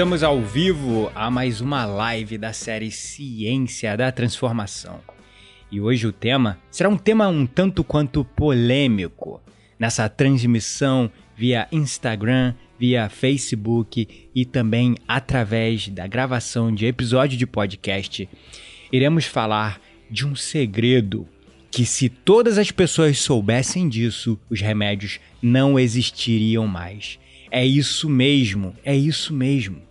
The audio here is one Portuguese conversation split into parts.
Estamos ao vivo a mais uma live da série Ciência da Transformação. E hoje o tema será um tema um tanto quanto polêmico. Nessa transmissão via Instagram, via Facebook e também através da gravação de episódio de podcast, iremos falar de um segredo que se todas as pessoas soubessem disso, os remédios não existiriam mais. É isso mesmo, é isso mesmo.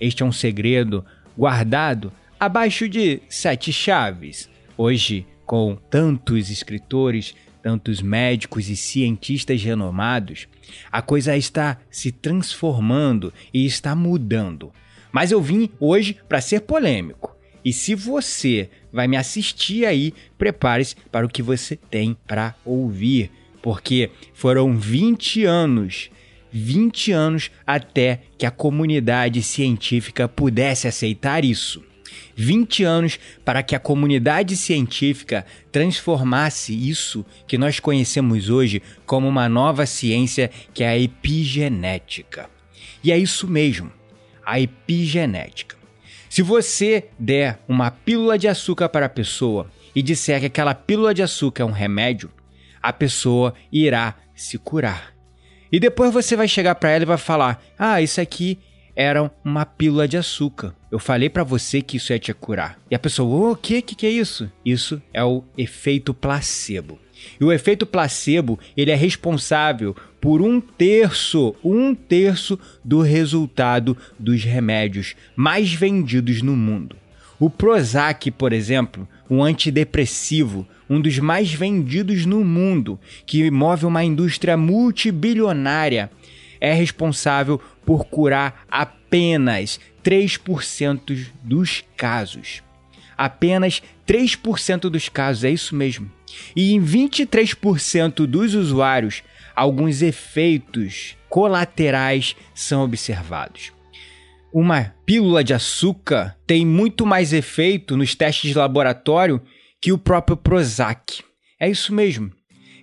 Este é um segredo guardado abaixo de sete chaves. Hoje, com tantos escritores, tantos médicos e cientistas renomados, a coisa está se transformando e está mudando. Mas eu vim hoje para ser polêmico. E se você vai me assistir aí, prepare-se para o que você tem para ouvir, porque foram 20 anos 20 anos até que a comunidade científica pudesse aceitar isso. 20 anos para que a comunidade científica transformasse isso que nós conhecemos hoje como uma nova ciência que é a epigenética. E é isso mesmo, a epigenética. Se você der uma pílula de açúcar para a pessoa e disser que aquela pílula de açúcar é um remédio, a pessoa irá se curar. E depois você vai chegar para ela e vai falar: "Ah, isso aqui era uma pílula de açúcar. Eu falei para você que isso ia te curar". E a pessoa: "O que que que é isso?". Isso é o efeito placebo. E o efeito placebo, ele é responsável por um terço, um terço do resultado dos remédios mais vendidos no mundo. O Prozac, por exemplo, um antidepressivo, um dos mais vendidos no mundo, que move uma indústria multibilionária, é responsável por curar apenas 3% dos casos. Apenas 3% dos casos, é isso mesmo. E em 23% dos usuários, alguns efeitos colaterais são observados. Uma pílula de açúcar tem muito mais efeito nos testes de laboratório que o próprio Prozac. É isso mesmo.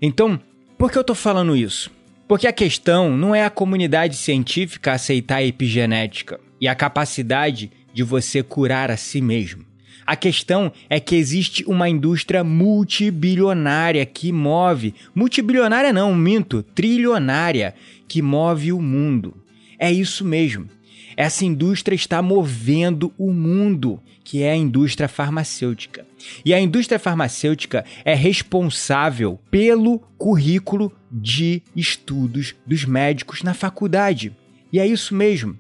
Então, por que eu estou falando isso? Porque a questão não é a comunidade científica aceitar a epigenética e a capacidade de você curar a si mesmo. A questão é que existe uma indústria multibilionária que move multibilionária não, minto, trilionária que move o mundo. É isso mesmo. Essa indústria está movendo o mundo, que é a indústria farmacêutica. E a indústria farmacêutica é responsável pelo currículo de estudos dos médicos na faculdade. E é isso mesmo.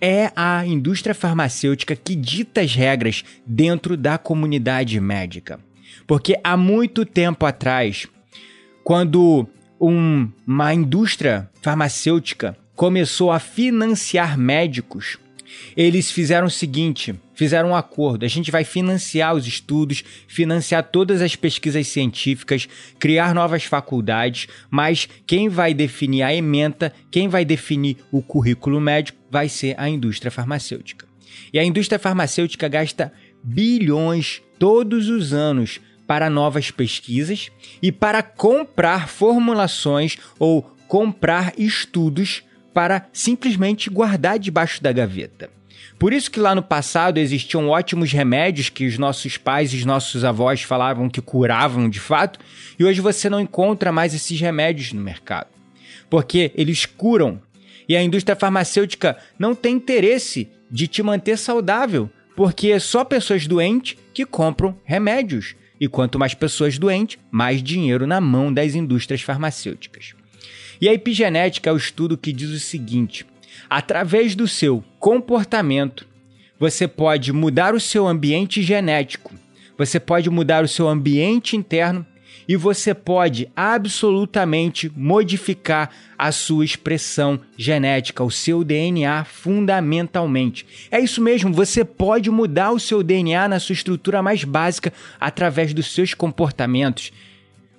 É a indústria farmacêutica que dita as regras dentro da comunidade médica. Porque há muito tempo atrás, quando um, uma indústria farmacêutica começou a financiar médicos, eles fizeram o seguinte: fizeram um acordo. A gente vai financiar os estudos, financiar todas as pesquisas científicas, criar novas faculdades, mas quem vai definir a ementa, quem vai definir o currículo médico, vai ser a indústria farmacêutica. E a indústria farmacêutica gasta bilhões todos os anos para novas pesquisas e para comprar formulações ou comprar estudos para simplesmente guardar debaixo da gaveta. Por isso que lá no passado existiam ótimos remédios que os nossos pais e os nossos avós falavam que curavam de fato, e hoje você não encontra mais esses remédios no mercado. Porque eles curam. E a indústria farmacêutica não tem interesse de te manter saudável, porque é só pessoas doentes que compram remédios. E quanto mais pessoas doentes, mais dinheiro na mão das indústrias farmacêuticas. E a epigenética é o estudo que diz o seguinte: através do seu comportamento, você pode mudar o seu ambiente genético, você pode mudar o seu ambiente interno e você pode absolutamente modificar a sua expressão genética, o seu DNA fundamentalmente. É isso mesmo, você pode mudar o seu DNA na sua estrutura mais básica através dos seus comportamentos.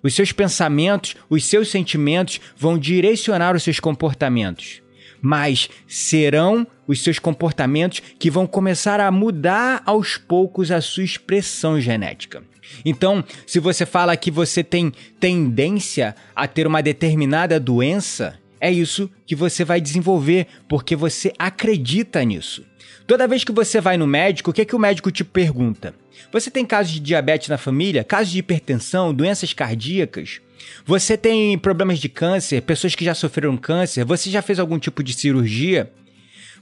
Os seus pensamentos, os seus sentimentos vão direcionar os seus comportamentos mas serão os seus comportamentos que vão começar a mudar aos poucos a sua expressão genética. Então, se você fala que você tem tendência a ter uma determinada doença, é isso que você vai desenvolver, porque você acredita nisso. Toda vez que você vai no médico, o que, é que o médico te pergunta? Você tem casos de diabetes na família? Casos de hipertensão? Doenças cardíacas? Você tem problemas de câncer? Pessoas que já sofreram câncer? Você já fez algum tipo de cirurgia?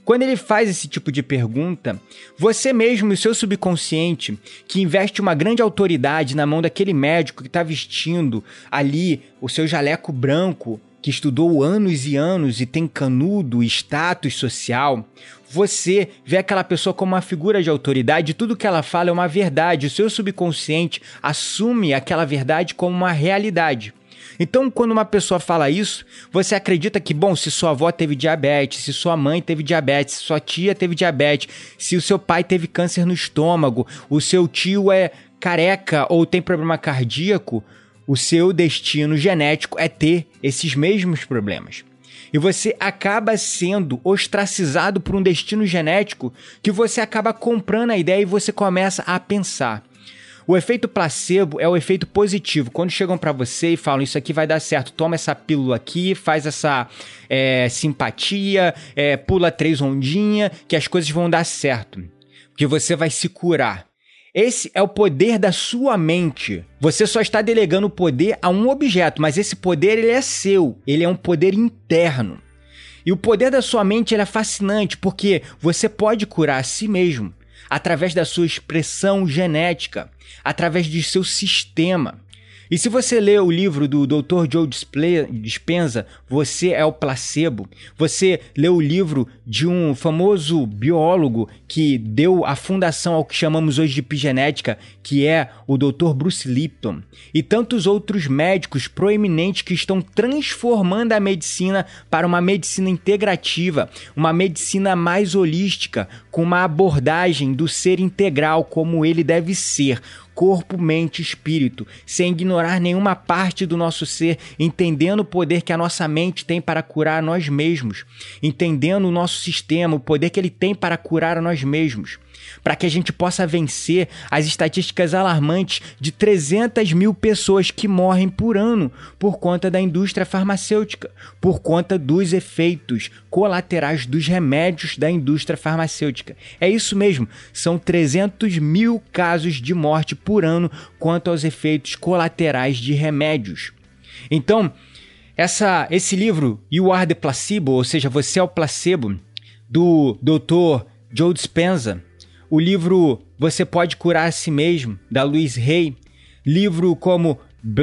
Quando ele faz esse tipo de pergunta, você mesmo e o seu subconsciente, que investe uma grande autoridade na mão daquele médico que está vestindo ali o seu jaleco branco, que estudou anos e anos e tem canudo status social, você vê aquela pessoa como uma figura de autoridade, tudo que ela fala é uma verdade, o seu subconsciente assume aquela verdade como uma realidade. Então, quando uma pessoa fala isso, você acredita que, bom, se sua avó teve diabetes, se sua mãe teve diabetes, se sua tia teve diabetes, se o seu pai teve câncer no estômago, o seu tio é careca ou tem problema cardíaco, o seu destino genético é ter esses mesmos problemas. E você acaba sendo ostracizado por um destino genético que você acaba comprando a ideia e você começa a pensar. O efeito placebo é o efeito positivo. Quando chegam para você e falam isso aqui vai dar certo, toma essa pílula aqui, faz essa é, simpatia, é, pula três ondinhas, que as coisas vão dar certo. Que você vai se curar. Esse é o poder da sua mente. Você só está delegando o poder a um objeto, mas esse poder ele é seu. Ele é um poder interno. E o poder da sua mente é fascinante porque você pode curar a si mesmo através da sua expressão genética, através do seu sistema. E se você lê o livro do Dr. Joe Dispenza, Você é o Placebo, você lê o livro de um famoso biólogo que deu a fundação ao que chamamos hoje de epigenética, que é o Dr. Bruce Lipton, e tantos outros médicos proeminentes que estão transformando a medicina para uma medicina integrativa, uma medicina mais holística, com uma abordagem do ser integral como ele deve ser, corpo, mente espírito, sem ignorar nenhuma parte do nosso ser, entendendo o poder que a nossa mente tem para curar a nós mesmos, entendendo o nosso sistema, o poder que ele tem para curar a nós mesmos para que a gente possa vencer as estatísticas alarmantes de 300 mil pessoas que morrem por ano por conta da indústria farmacêutica, por conta dos efeitos colaterais dos remédios da indústria farmacêutica. É isso mesmo, são 300 mil casos de morte por ano quanto aos efeitos colaterais de remédios. Então, essa, esse livro, You Are the Placebo, ou seja, Você é o Placebo, do Dr. Joe Dispenza, o livro Você Pode Curar a Si Mesmo, da Louise Hay, livro como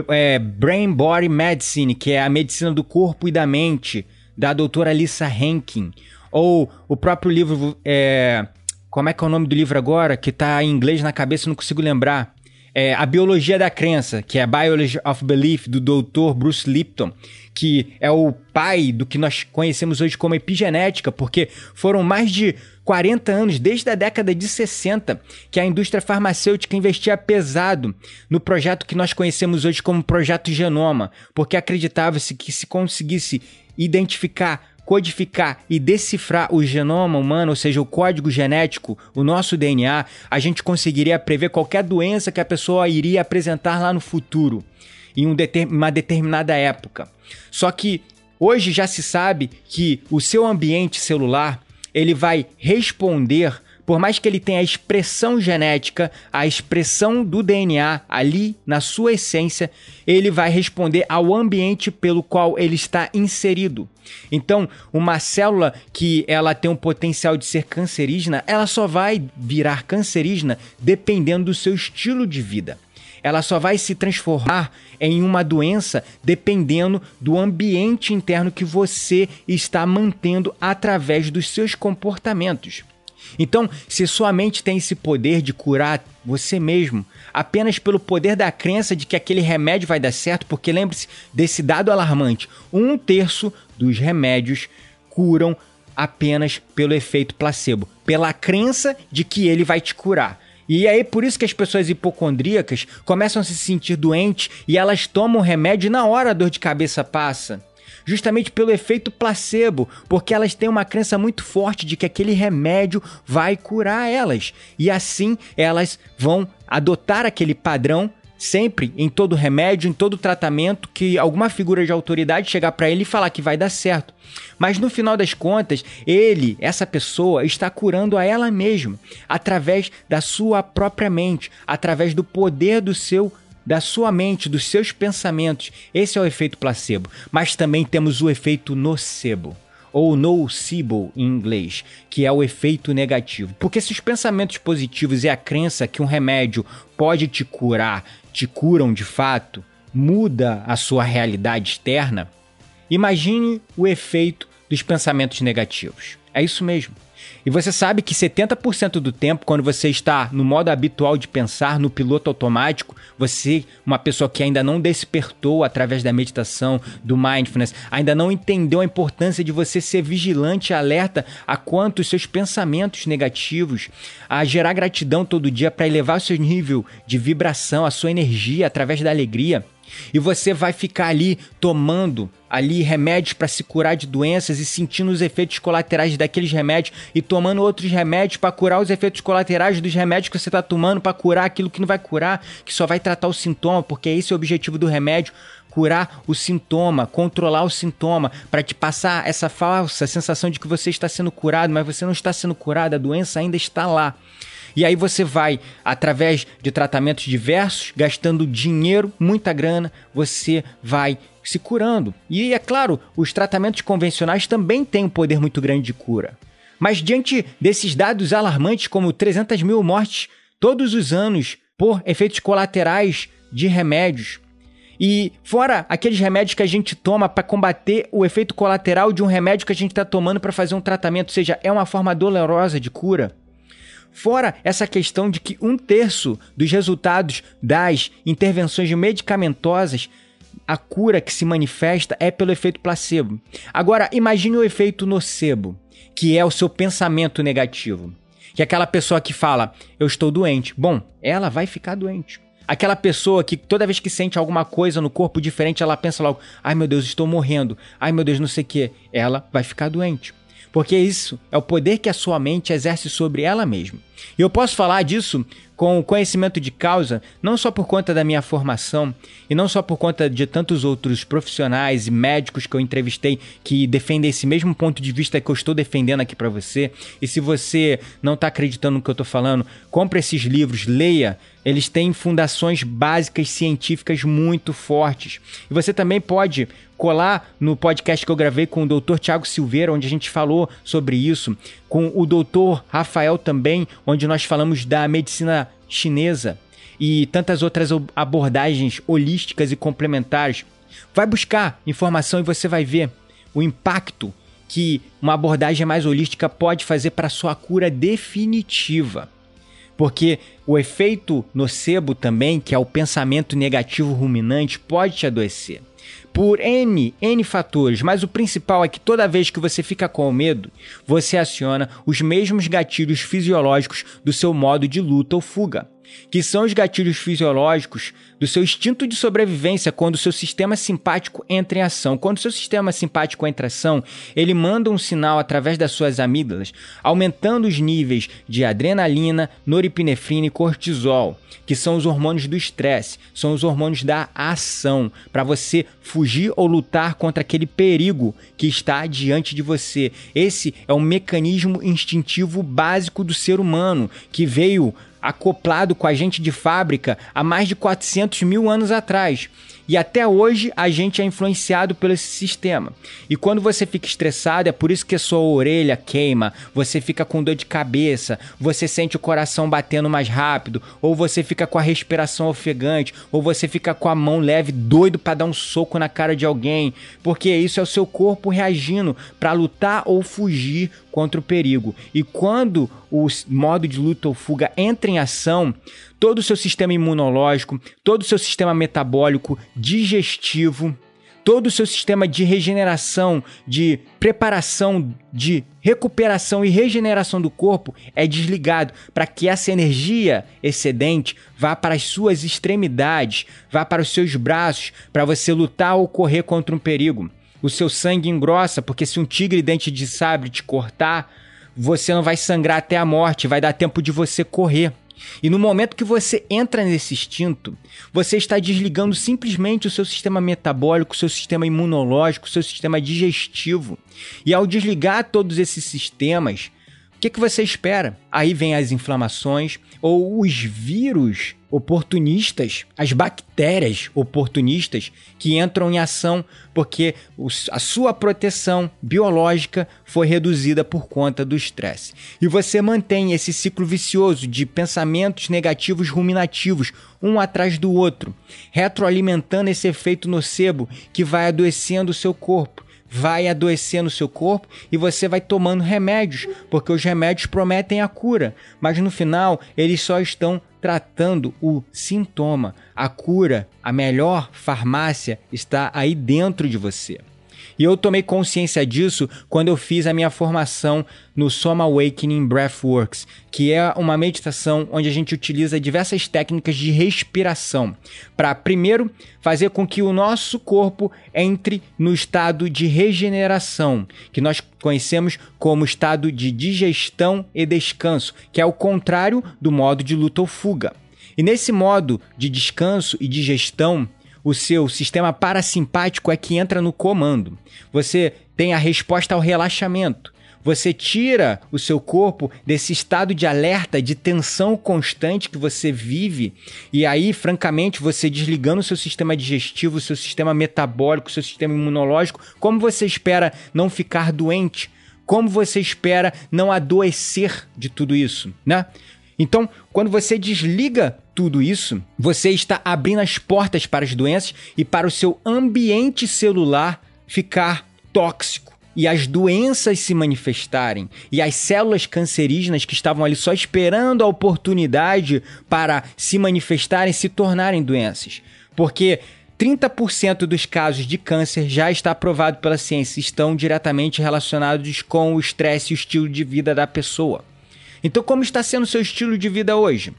é, Brain Body Medicine, que é a medicina do corpo e da mente, da doutora Lisa Henkin, ou o próprio livro, é, como é que é o nome do livro agora, que está em inglês na cabeça, não consigo lembrar, é, A Biologia da Crença, que é Biology of Belief, do Dr. Bruce Lipton, que é o pai do que nós conhecemos hoje como epigenética, porque foram mais de 40 anos, desde a década de 60, que a indústria farmacêutica investia pesado no projeto que nós conhecemos hoje como Projeto Genoma, porque acreditava-se que se conseguisse identificar codificar e decifrar o genoma humano, ou seja, o código genético, o nosso DNA, a gente conseguiria prever qualquer doença que a pessoa iria apresentar lá no futuro, em uma determinada época. Só que hoje já se sabe que o seu ambiente celular ele vai responder por mais que ele tenha a expressão genética, a expressão do DNA ali na sua essência, ele vai responder ao ambiente pelo qual ele está inserido. Então, uma célula que ela tem um potencial de ser cancerígena, ela só vai virar cancerígena dependendo do seu estilo de vida. Ela só vai se transformar em uma doença dependendo do ambiente interno que você está mantendo através dos seus comportamentos. Então, se sua mente tem esse poder de curar você mesmo, apenas pelo poder da crença de que aquele remédio vai dar certo, porque lembre-se desse dado alarmante: um terço dos remédios curam apenas pelo efeito placebo, pela crença de que ele vai te curar. E aí, por isso que as pessoas hipocondríacas começam a se sentir doentes e elas tomam remédio e na hora a dor de cabeça passa justamente pelo efeito placebo, porque elas têm uma crença muito forte de que aquele remédio vai curar elas. E assim elas vão adotar aquele padrão sempre em todo remédio, em todo tratamento, que alguma figura de autoridade chegar para ele e falar que vai dar certo. Mas no final das contas, ele, essa pessoa, está curando a ela mesma através da sua própria mente, através do poder do seu da sua mente, dos seus pensamentos. Esse é o efeito placebo. Mas também temos o efeito nocebo ou nocebo em inglês, que é o efeito negativo. Porque se os pensamentos positivos e a crença que um remédio pode te curar te curam de fato, muda a sua realidade externa, imagine o efeito dos pensamentos negativos. É isso mesmo. E você sabe que 70% do tempo, quando você está no modo habitual de pensar, no piloto automático, você, uma pessoa que ainda não despertou através da meditação, do mindfulness, ainda não entendeu a importância de você ser vigilante e alerta a quanto os seus pensamentos negativos, a gerar gratidão todo dia para elevar o seu nível de vibração, a sua energia através da alegria. E você vai ficar ali tomando ali remédios para se curar de doenças e sentindo os efeitos colaterais daqueles remédios e tomando outros remédios para curar os efeitos colaterais dos remédios que você está tomando para curar aquilo que não vai curar, que só vai tratar o sintoma, porque esse é o objetivo do remédio curar o sintoma, controlar o sintoma, para te passar essa falsa sensação de que você está sendo curado, mas você não está sendo curado, a doença ainda está lá. E aí você vai, através de tratamentos diversos, gastando dinheiro, muita grana, você vai se curando. E é claro, os tratamentos convencionais também têm um poder muito grande de cura. Mas diante desses dados alarmantes, como 300 mil mortes todos os anos por efeitos colaterais de remédios, e fora aqueles remédios que a gente toma para combater o efeito colateral de um remédio que a gente está tomando para fazer um tratamento, ou seja, é uma forma dolorosa de cura. Fora essa questão de que um terço dos resultados das intervenções medicamentosas, a cura que se manifesta é pelo efeito placebo. Agora, imagine o efeito nocebo, que é o seu pensamento negativo. Que é aquela pessoa que fala, eu estou doente. Bom, ela vai ficar doente. Aquela pessoa que toda vez que sente alguma coisa no corpo diferente, ela pensa logo: ai meu Deus, estou morrendo. Ai meu Deus, não sei o que. Ela vai ficar doente. Porque isso é o poder que a sua mente exerce sobre ela mesma. E eu posso falar disso com conhecimento de causa, não só por conta da minha formação e não só por conta de tantos outros profissionais e médicos que eu entrevistei que defendem esse mesmo ponto de vista que eu estou defendendo aqui para você. E se você não está acreditando no que eu estou falando, compre esses livros, leia. Eles têm fundações básicas científicas muito fortes. E você também pode colar no podcast que eu gravei com o Dr. Tiago Silveira, onde a gente falou sobre isso, com o Dr. Rafael também, onde nós falamos da medicina chinesa e tantas outras abordagens holísticas e complementares. Vai buscar informação e você vai ver o impacto que uma abordagem mais holística pode fazer para sua cura definitiva. Porque o efeito nocebo também, que é o pensamento negativo ruminante, pode te adoecer por N, N fatores, mas o principal é que toda vez que você fica com medo, você aciona os mesmos gatilhos fisiológicos do seu modo de luta ou fuga. Que são os gatilhos fisiológicos do seu instinto de sobrevivência quando o seu sistema simpático entra em ação. Quando o seu sistema simpático entra em ação, ele manda um sinal através das suas amígdalas, aumentando os níveis de adrenalina, noripinefrina e cortisol, que são os hormônios do estresse, são os hormônios da ação, para você fugir ou lutar contra aquele perigo que está diante de você. Esse é um mecanismo instintivo básico do ser humano que veio acoplado com a gente de fábrica há mais de 400 mil anos atrás. E até hoje a gente é influenciado pelo esse sistema. E quando você fica estressado, é por isso que a sua orelha queima, você fica com dor de cabeça, você sente o coração batendo mais rápido, ou você fica com a respiração ofegante, ou você fica com a mão leve, doido para dar um soco na cara de alguém, porque isso é o seu corpo reagindo para lutar ou fugir contra o perigo. E quando o modo de luta ou fuga entra em ação, todo o seu sistema imunológico, todo o seu sistema metabólico, digestivo, todo o seu sistema de regeneração, de preparação, de recuperação e regeneração do corpo é desligado para que essa energia excedente vá para as suas extremidades, vá para os seus braços, para você lutar ou correr contra um perigo o seu sangue engrossa, porque se um tigre dente de sabre te cortar, você não vai sangrar até a morte, vai dar tempo de você correr. E no momento que você entra nesse instinto, você está desligando simplesmente o seu sistema metabólico, o seu sistema imunológico, o seu sistema digestivo. E ao desligar todos esses sistemas, que, que você espera? Aí vem as inflamações ou os vírus oportunistas, as bactérias oportunistas que entram em ação porque a sua proteção biológica foi reduzida por conta do estresse. E você mantém esse ciclo vicioso de pensamentos negativos ruminativos, um atrás do outro, retroalimentando esse efeito nocebo que vai adoecendo o seu corpo vai adoecendo o seu corpo e você vai tomando remédios, porque os remédios prometem a cura, mas no final eles só estão tratando o sintoma. A cura, a melhor farmácia está aí dentro de você. E eu tomei consciência disso quando eu fiz a minha formação no Soma Awakening Breathworks, que é uma meditação onde a gente utiliza diversas técnicas de respiração para primeiro fazer com que o nosso corpo entre no estado de regeneração, que nós conhecemos como estado de digestão e descanso, que é o contrário do modo de luta ou fuga. E nesse modo de descanso e digestão, o seu sistema parasimpático é que entra no comando. Você tem a resposta ao relaxamento. Você tira o seu corpo desse estado de alerta, de tensão constante que você vive, e aí, francamente, você desligando o seu sistema digestivo, o seu sistema metabólico, o seu sistema imunológico, como você espera não ficar doente? Como você espera não adoecer de tudo isso, né? Então, quando você desliga tudo isso, você está abrindo as portas para as doenças e para o seu ambiente celular ficar tóxico e as doenças se manifestarem e as células cancerígenas que estavam ali só esperando a oportunidade para se manifestarem se tornarem doenças. Porque 30% dos casos de câncer já está provado pela ciência estão diretamente relacionados com o estresse e o estilo de vida da pessoa. Então, como está sendo o seu estilo de vida hoje?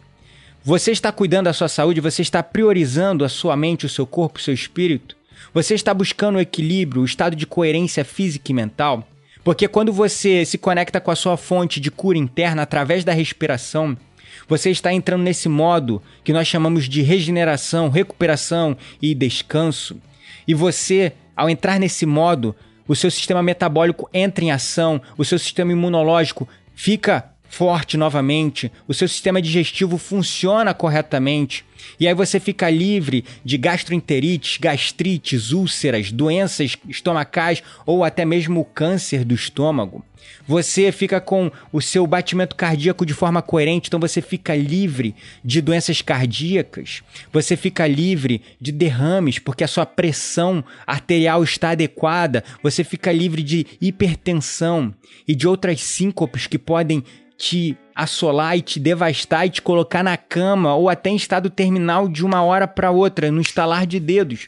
Você está cuidando da sua saúde? Você está priorizando a sua mente, o seu corpo, o seu espírito? Você está buscando o equilíbrio, o estado de coerência física e mental? Porque quando você se conecta com a sua fonte de cura interna através da respiração, você está entrando nesse modo que nós chamamos de regeneração, recuperação e descanso. E você, ao entrar nesse modo, o seu sistema metabólico entra em ação, o seu sistema imunológico fica forte novamente, o seu sistema digestivo funciona corretamente, e aí você fica livre de gastroenterites, gastrites, úlceras, doenças estomacais ou até mesmo o câncer do estômago. Você fica com o seu batimento cardíaco de forma coerente, então você fica livre de doenças cardíacas. Você fica livre de derrames, porque a sua pressão arterial está adequada. Você fica livre de hipertensão e de outras síncopes que podem te assolar e te devastar e te colocar na cama ou até em estado terminal de uma hora para outra, no estalar de dedos.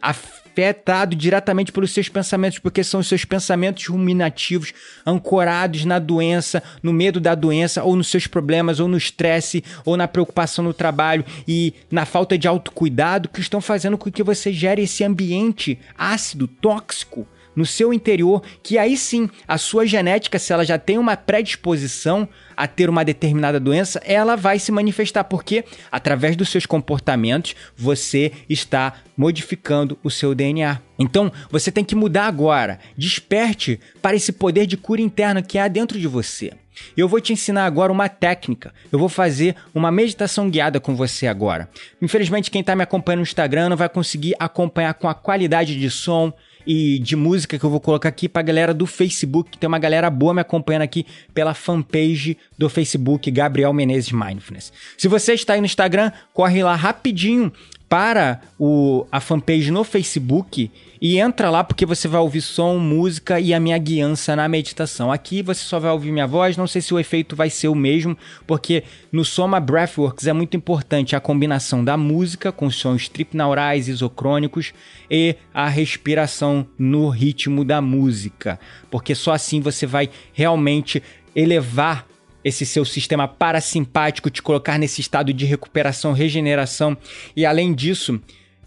Afetado diretamente pelos seus pensamentos, porque são os seus pensamentos ruminativos, ancorados na doença, no medo da doença, ou nos seus problemas, ou no estresse, ou na preocupação no trabalho e na falta de autocuidado, que estão fazendo com que você gere esse ambiente ácido, tóxico no seu interior, que aí sim a sua genética, se ela já tem uma predisposição a ter uma determinada doença, ela vai se manifestar, porque através dos seus comportamentos você está modificando o seu DNA. Então você tem que mudar agora. Desperte para esse poder de cura interna que há dentro de você. Eu vou te ensinar agora uma técnica. Eu vou fazer uma meditação guiada com você agora. Infelizmente, quem está me acompanhando no Instagram não vai conseguir acompanhar com a qualidade de som e de música que eu vou colocar aqui pra galera do Facebook. Tem uma galera boa me acompanhando aqui pela fanpage do Facebook, Gabriel Menezes Mindfulness. Se você está aí no Instagram, corre lá rapidinho para o, a fanpage no Facebook e entra lá porque você vai ouvir som, música e a minha guiança na meditação. Aqui você só vai ouvir minha voz, não sei se o efeito vai ser o mesmo, porque no Soma Breathworks é muito importante a combinação da música com sons tripnaurais, isocrônicos e a respiração no ritmo da música, porque só assim você vai realmente elevar esse seu sistema parasimpático, te colocar nesse estado de recuperação, regeneração. E além disso,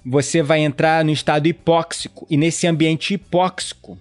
você vai entrar no estado hipóxico. E nesse ambiente hipóxico,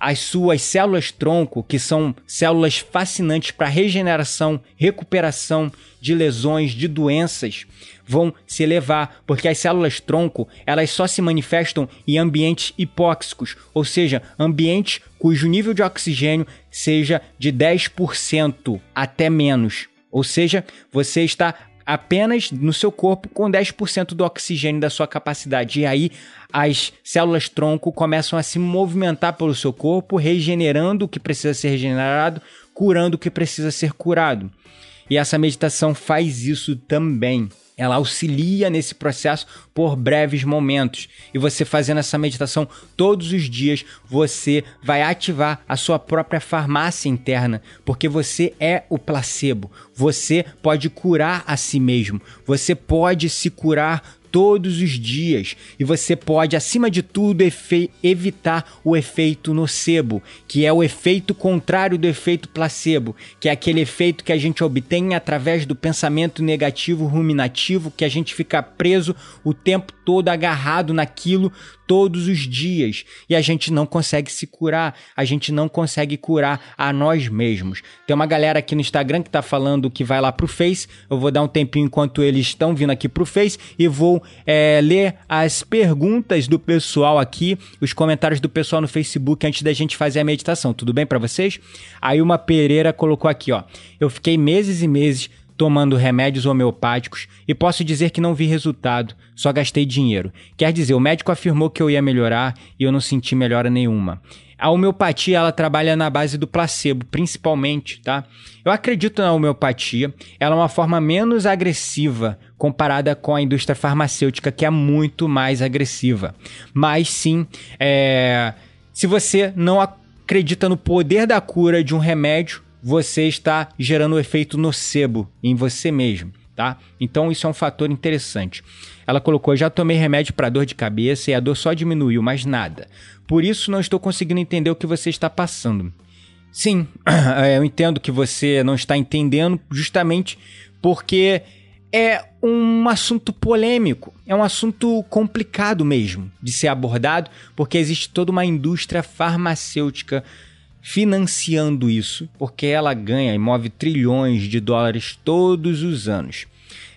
as suas células tronco, que são células fascinantes para regeneração, recuperação de lesões, de doenças, vão se elevar, porque as células tronco, elas só se manifestam em ambientes hipóxicos, ou seja, ambientes cujo nível de oxigênio seja de 10% até menos. Ou seja, você está apenas no seu corpo com 10% do oxigênio da sua capacidade. E aí as células tronco começam a se movimentar pelo seu corpo, regenerando o que precisa ser regenerado, curando o que precisa ser curado. E essa meditação faz isso também. Ela auxilia nesse processo por breves momentos. E você fazendo essa meditação todos os dias, você vai ativar a sua própria farmácia interna, porque você é o placebo. Você pode curar a si mesmo. Você pode se curar todos os dias. E você pode, acima de tudo, evitar o efeito nocebo, que é o efeito contrário do efeito placebo, que é aquele efeito que a gente obtém através do pensamento negativo ruminativo, que a gente fica preso o tempo todo agarrado naquilo todos os dias e a gente não consegue se curar, a gente não consegue curar a nós mesmos. Tem uma galera aqui no Instagram que tá falando que vai lá pro Face, eu vou dar um tempinho enquanto eles estão vindo aqui pro Face e vou é, ler as perguntas do pessoal aqui, os comentários do pessoal no Facebook antes da gente fazer a meditação. Tudo bem para vocês? Aí uma Pereira colocou aqui, ó. Eu fiquei meses e meses tomando remédios homeopáticos e posso dizer que não vi resultado, só gastei dinheiro. Quer dizer, o médico afirmou que eu ia melhorar e eu não senti melhora nenhuma. A homeopatia ela trabalha na base do placebo, principalmente, tá? Eu acredito na homeopatia. Ela é uma forma menos agressiva comparada com a indústria farmacêutica, que é muito mais agressiva. Mas sim, é... se você não acredita no poder da cura de um remédio, você está gerando o efeito nocebo em você mesmo, tá? Então isso é um fator interessante. Ela colocou: já tomei remédio para dor de cabeça e a dor só diminuiu, mas nada. Por isso não estou conseguindo entender o que você está passando. Sim, eu entendo que você não está entendendo, justamente porque é um assunto polêmico, é um assunto complicado mesmo de ser abordado, porque existe toda uma indústria farmacêutica financiando isso, porque ela ganha e move trilhões de dólares todos os anos.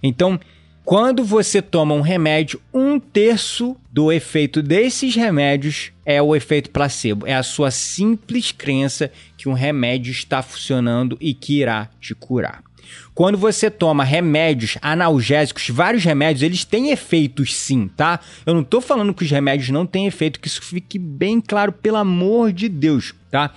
Então, quando você toma um remédio, um terço do efeito desses remédios é o efeito placebo. É a sua simples crença que um remédio está funcionando e que irá te curar. Quando você toma remédios analgésicos, vários remédios, eles têm efeitos sim, tá? Eu não tô falando que os remédios não têm efeito, que isso fique bem claro, pelo amor de Deus, tá?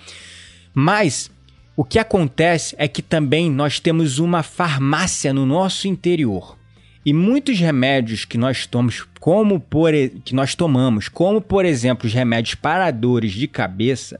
Mas o que acontece é que também nós temos uma farmácia no nosso interior. E muitos remédios que nós tomamos, como por que nós tomamos, como por exemplo os remédios para dores de cabeça,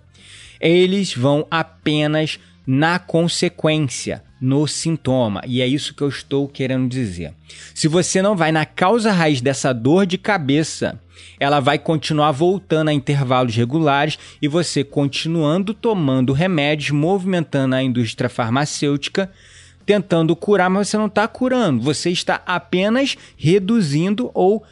eles vão apenas na consequência, no sintoma. E é isso que eu estou querendo dizer. Se você não vai na causa raiz dessa dor de cabeça, ela vai continuar voltando a intervalos regulares e você continuando tomando remédios, movimentando a indústria farmacêutica, tentando curar, mas você não está curando. Você está apenas reduzindo ou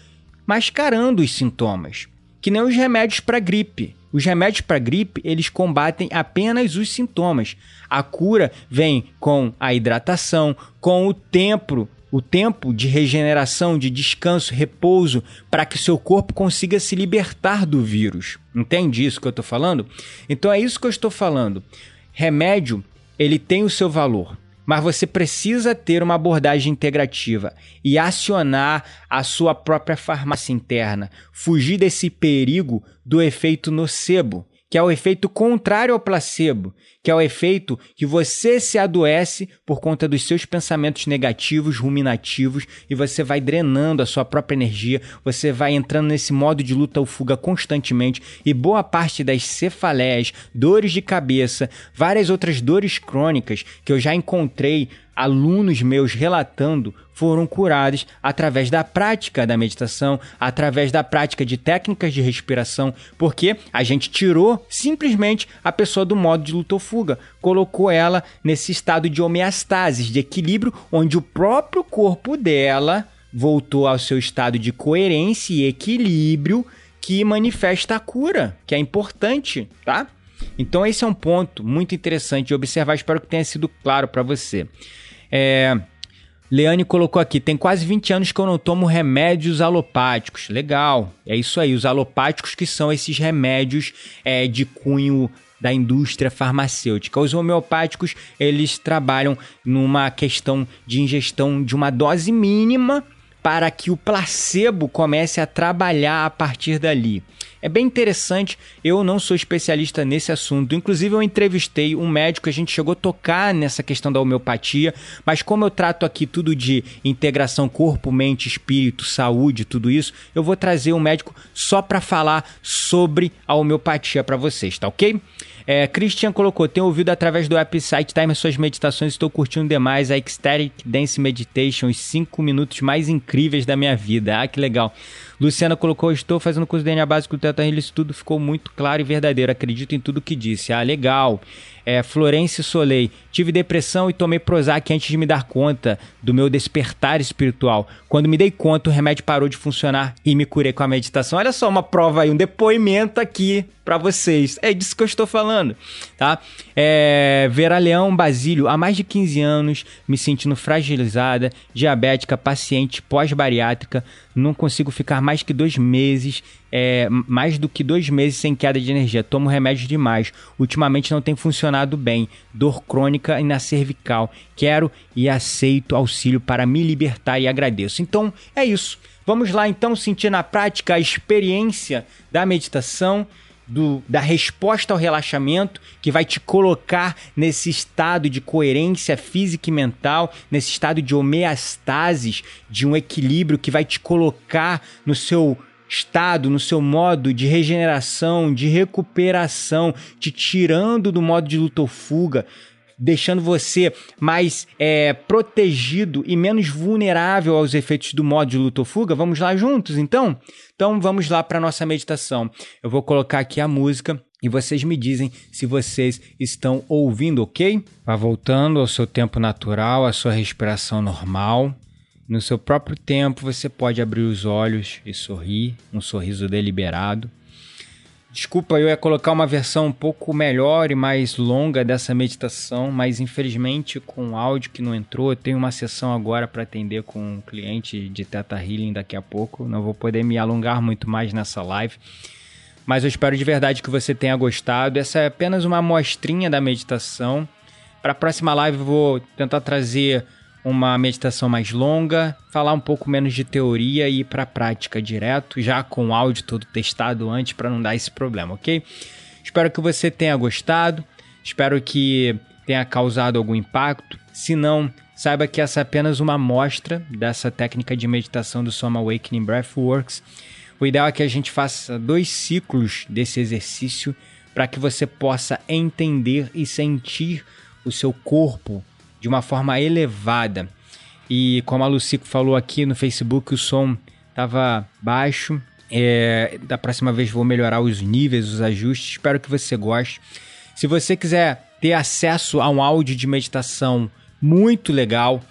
mascarando os sintomas. Que nem os remédios para gripe. Os remédios para gripe, eles combatem apenas os sintomas. A cura vem com a hidratação, com o tempo, o tempo de regeneração, de descanso, repouso, para que seu corpo consiga se libertar do vírus. Entende isso que eu estou falando? Então é isso que eu estou falando. Remédio, ele tem o seu valor mas você precisa ter uma abordagem integrativa e acionar a sua própria farmácia interna, fugir desse perigo do efeito nocebo, que é o efeito contrário ao placebo, que é o efeito que você se adoece por conta dos seus pensamentos negativos, ruminativos, e você vai drenando a sua própria energia, você vai entrando nesse modo de luta ou fuga constantemente, e boa parte das cefaleias, dores de cabeça, várias outras dores crônicas que eu já encontrei alunos meus relatando foram curados através da prática da meditação, através da prática de técnicas de respiração, porque a gente tirou simplesmente a pessoa do modo de luta ou fuga, colocou ela nesse estado de homeostase, de equilíbrio, onde o próprio corpo dela voltou ao seu estado de coerência e equilíbrio que manifesta a cura, que é importante, tá? Então esse é um ponto muito interessante de observar, espero que tenha sido claro para você. É, Leane colocou aqui: tem quase 20 anos que eu não tomo remédios alopáticos. Legal, é isso aí. Os alopáticos que são esses remédios é, de cunho da indústria farmacêutica. Os homeopáticos, eles trabalham numa questão de ingestão de uma dose mínima para que o placebo comece a trabalhar a partir dali. É bem interessante, eu não sou especialista nesse assunto. Inclusive, eu entrevistei um médico, a gente chegou a tocar nessa questão da homeopatia, mas como eu trato aqui tudo de integração corpo, mente, espírito, saúde, tudo isso, eu vou trazer um médico só para falar sobre a homeopatia para vocês, tá ok? É, Christian colocou: tenho ouvido através do app Site Time suas meditações, estou curtindo demais a Ecstatic Dance Meditation, os 5 minutos mais incríveis da minha vida. Ah, que legal. Luciana colocou: Estou fazendo curso de DNA básico do Teta Healing, isso tudo ficou muito claro e verdadeiro. Acredito em tudo que disse. Ah, legal. É, Florence Soleil. Tive depressão e tomei Prozac antes de me dar conta do meu despertar espiritual. Quando me dei conta, o remédio parou de funcionar e me curei com a meditação. Olha só uma prova aí, um depoimento aqui para vocês. É disso que eu estou falando, tá? É, Vera Leão Basílio, há mais de 15 anos, me sentindo fragilizada, diabética, paciente pós-bariátrica, não consigo ficar mais que dois meses, é, mais do que dois meses sem queda de energia. Tomo remédio demais. Ultimamente não tem funcionado bem. Dor crônica e na cervical. Quero e aceito auxílio para me libertar e agradeço. Então é isso. Vamos lá então sentir na prática a experiência da meditação do, da resposta ao relaxamento, que vai te colocar nesse estado de coerência física e mental, nesse estado de homeostasis, de um equilíbrio que vai te colocar no seu estado, no seu modo de regeneração, de recuperação, te tirando do modo de luta ou fuga, deixando você mais é, protegido e menos vulnerável aos efeitos do modo de luta ou fuga. Vamos lá juntos, então? Então vamos lá para nossa meditação. Eu vou colocar aqui a música e vocês me dizem se vocês estão ouvindo, ok? Vá voltando ao seu tempo natural, à sua respiração normal. No seu próprio tempo, você pode abrir os olhos e sorrir, um sorriso deliberado. Desculpa, eu ia colocar uma versão um pouco melhor e mais longa dessa meditação, mas infelizmente com o áudio que não entrou, eu tenho uma sessão agora para atender com um cliente de Teta Healing daqui a pouco. Não vou poder me alongar muito mais nessa live. Mas eu espero de verdade que você tenha gostado. Essa é apenas uma amostrinha da meditação. Para a próxima live eu vou tentar trazer uma meditação mais longa, falar um pouco menos de teoria e ir para a prática direto, já com o áudio todo testado antes para não dar esse problema, ok? Espero que você tenha gostado, espero que tenha causado algum impacto. Se não, saiba que essa é apenas uma amostra dessa técnica de meditação do Soma Awakening Breathworks. O ideal é que a gente faça dois ciclos desse exercício para que você possa entender e sentir o seu corpo de uma forma elevada. E como a Lucico falou aqui no Facebook, o som estava baixo. É, da próxima vez vou melhorar os níveis, os ajustes. Espero que você goste. Se você quiser ter acesso a um áudio de meditação muito legal,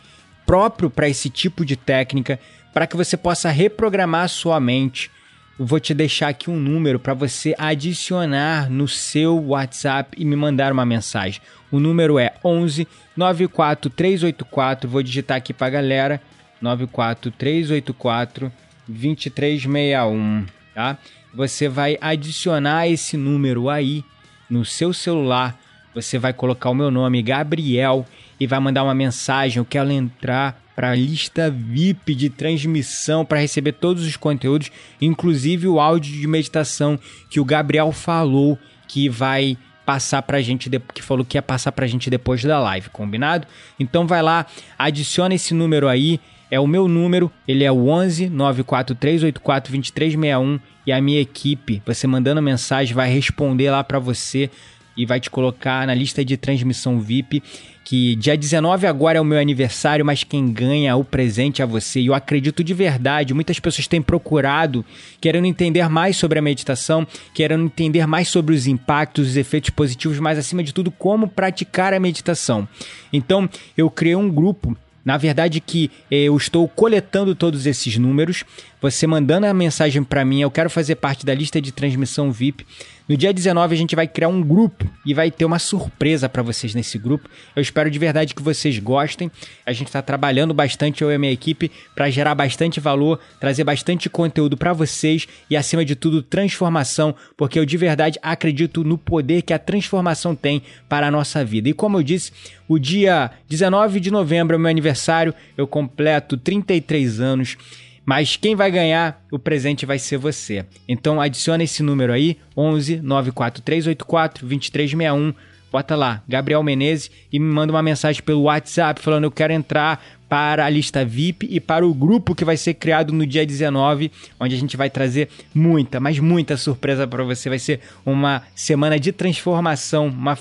próprio para esse tipo de técnica, para que você possa reprogramar sua mente, vou te deixar aqui um número para você adicionar no seu WhatsApp e me mandar uma mensagem. O número é 11 94384, vou digitar aqui para a galera, 94384 2361, tá? Você vai adicionar esse número aí no seu celular, você vai colocar o meu nome, Gabriel, e vai mandar uma mensagem, eu quero entrar para a lista VIP de transmissão para receber todos os conteúdos, inclusive o áudio de meditação que o Gabriel falou que vai passar pra gente, que falou que ia passar pra gente depois da live, combinado? Então vai lá, adiciona esse número aí, é o meu número, ele é o 11 94384 2361 e a minha equipe, você mandando mensagem, vai responder lá para você e vai te colocar na lista de transmissão VIP. Que dia 19 agora é o meu aniversário, mas quem ganha o presente é você. E eu acredito de verdade, muitas pessoas têm procurado, querendo entender mais sobre a meditação, querendo entender mais sobre os impactos, os efeitos positivos, mas acima de tudo, como praticar a meditação. Então, eu criei um grupo na verdade que eh, eu estou coletando todos esses números, você mandando a mensagem para mim, eu quero fazer parte da lista de transmissão VIP. No dia 19 a gente vai criar um grupo e vai ter uma surpresa para vocês nesse grupo. Eu espero de verdade que vocês gostem. A gente está trabalhando bastante eu e a minha equipe para gerar bastante valor, trazer bastante conteúdo para vocês e acima de tudo transformação, porque eu de verdade acredito no poder que a transformação tem para a nossa vida. E como eu disse, o dia 19 de novembro é meu aniversário, eu completo 33 anos. Mas quem vai ganhar o presente vai ser você. Então adiciona esse número aí, 11 94384 2361. Bota lá, Gabriel Menezes, e me manda uma mensagem pelo WhatsApp falando: Eu quero entrar para a lista VIP e para o grupo que vai ser criado no dia 19, onde a gente vai trazer muita, mas muita surpresa para você. Vai ser uma semana de transformação, uma,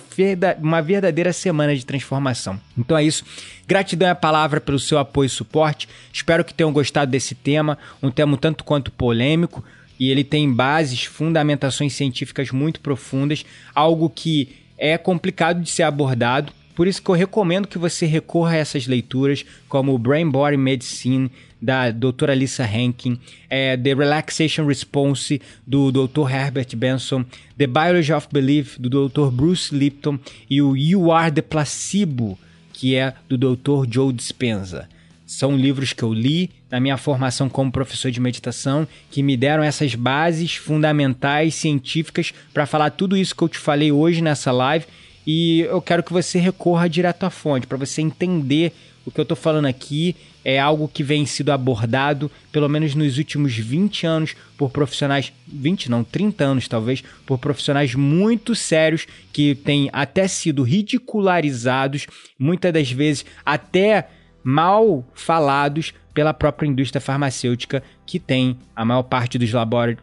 uma verdadeira semana de transformação. Então é isso. Gratidão é a palavra pelo seu apoio e suporte. Espero que tenham gostado desse tema, um tema tanto quanto polêmico. E ele tem bases, fundamentações científicas muito profundas, algo que é complicado de ser abordado, por isso que eu recomendo que você recorra a essas leituras, como Brain Body Medicine, da doutora Lisa Hankin, é, The Relaxation Response, do Dr. Herbert Benson, The Biology of Belief, do Dr. Bruce Lipton, e o You Are the Placebo, que é do Dr. Joe Dispenza. São livros que eu li na minha formação como professor de meditação, que me deram essas bases fundamentais científicas para falar tudo isso que eu te falei hoje nessa live e eu quero que você recorra direto à fonte, para você entender o que eu estou falando aqui é algo que vem sido abordado, pelo menos nos últimos 20 anos, por profissionais, 20 não, 30 anos talvez, por profissionais muito sérios que têm até sido ridicularizados, muitas das vezes até mal falados pela própria indústria farmacêutica, que tem a maior parte dos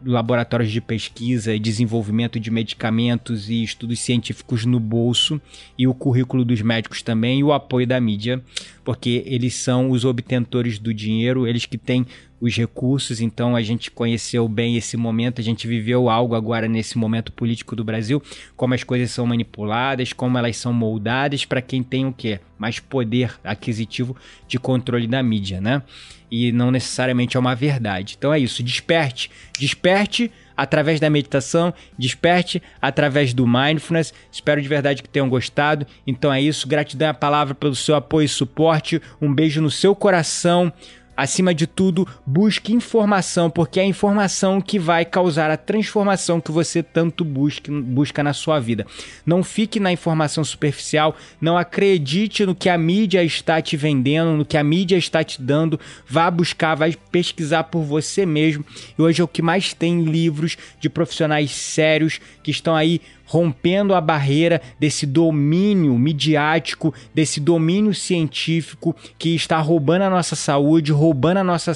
laboratórios de pesquisa e desenvolvimento de medicamentos e estudos científicos no bolso, e o currículo dos médicos também, e o apoio da mídia, porque eles são os obtentores do dinheiro, eles que têm os recursos, então a gente conheceu bem esse momento, a gente viveu algo agora nesse momento político do Brasil, como as coisas são manipuladas, como elas são moldadas para quem tem o quê? Mais poder aquisitivo de controle da mídia, né? E não necessariamente é uma verdade. Então é isso, desperte, desperte através da meditação, desperte através do mindfulness. Espero de verdade que tenham gostado. Então é isso, gratidão à palavra pelo seu apoio e suporte. Um beijo no seu coração. Acima de tudo, busque informação, porque é a informação que vai causar a transformação que você tanto busca, busca na sua vida. Não fique na informação superficial, não acredite no que a mídia está te vendendo, no que a mídia está te dando. Vá buscar, vai pesquisar por você mesmo. E hoje é o que mais tem livros de profissionais sérios que estão aí rompendo a barreira desse domínio midiático, desse domínio científico que está roubando a nossa saúde, roubando a nossa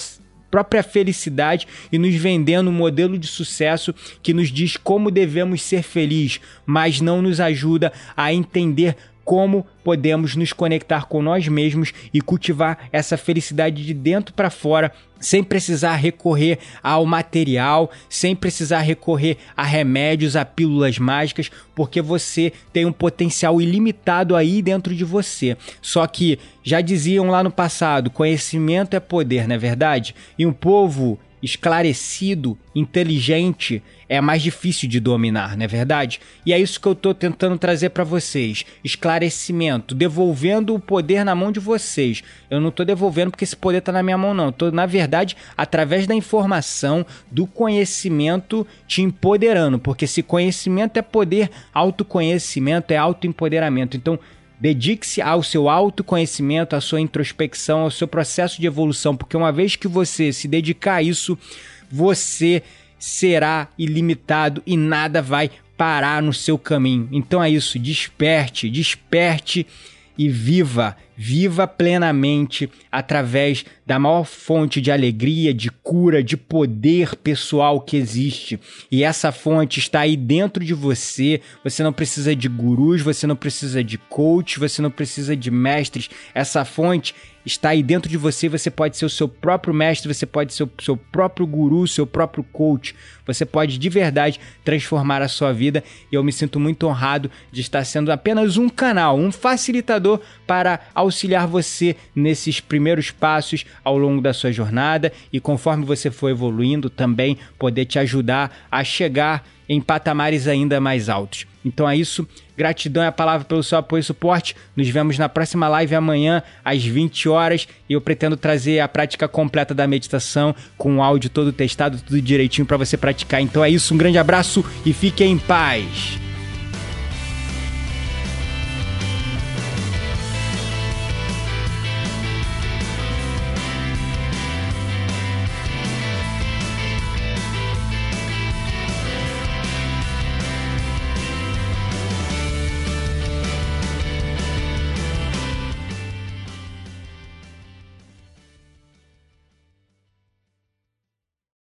própria felicidade e nos vendendo um modelo de sucesso que nos diz como devemos ser felizes, mas não nos ajuda a entender como podemos nos conectar com nós mesmos e cultivar essa felicidade de dentro para fora, sem precisar recorrer ao material, sem precisar recorrer a remédios, a pílulas mágicas, porque você tem um potencial ilimitado aí dentro de você. Só que já diziam lá no passado, conhecimento é poder, não é verdade? E um povo esclarecido, inteligente, é mais difícil de dominar, não é verdade? E é isso que eu estou tentando trazer para vocês: esclarecimento, devolvendo o poder na mão de vocês. Eu não estou devolvendo porque esse poder está na minha mão, não. Estou, na verdade, através da informação, do conhecimento, te empoderando, porque se conhecimento é poder, autoconhecimento é autoempoderamento. Então, Dedique-se ao seu autoconhecimento, à sua introspecção, ao seu processo de evolução, porque uma vez que você se dedicar a isso, você será ilimitado e nada vai parar no seu caminho. Então é isso, desperte, desperte e viva, viva plenamente através da maior fonte de alegria, de cura, de poder pessoal que existe. E essa fonte está aí dentro de você. Você não precisa de gurus, você não precisa de coach, você não precisa de mestres. Essa fonte está aí dentro de você. Você pode ser o seu próprio mestre, você pode ser o seu próprio guru, seu próprio coach. Você pode de verdade transformar a sua vida. E eu me sinto muito honrado de estar sendo apenas um canal, um facilitador para auxiliar você nesses primeiros passos ao longo da sua jornada e conforme você for evoluindo também poder te ajudar a chegar em patamares ainda mais altos. Então é isso. Gratidão é a palavra pelo seu apoio e suporte. Nos vemos na próxima live amanhã às 20 horas e eu pretendo trazer a prática completa da meditação com o áudio todo testado, tudo direitinho para você praticar. Então é isso, um grande abraço e fique em paz.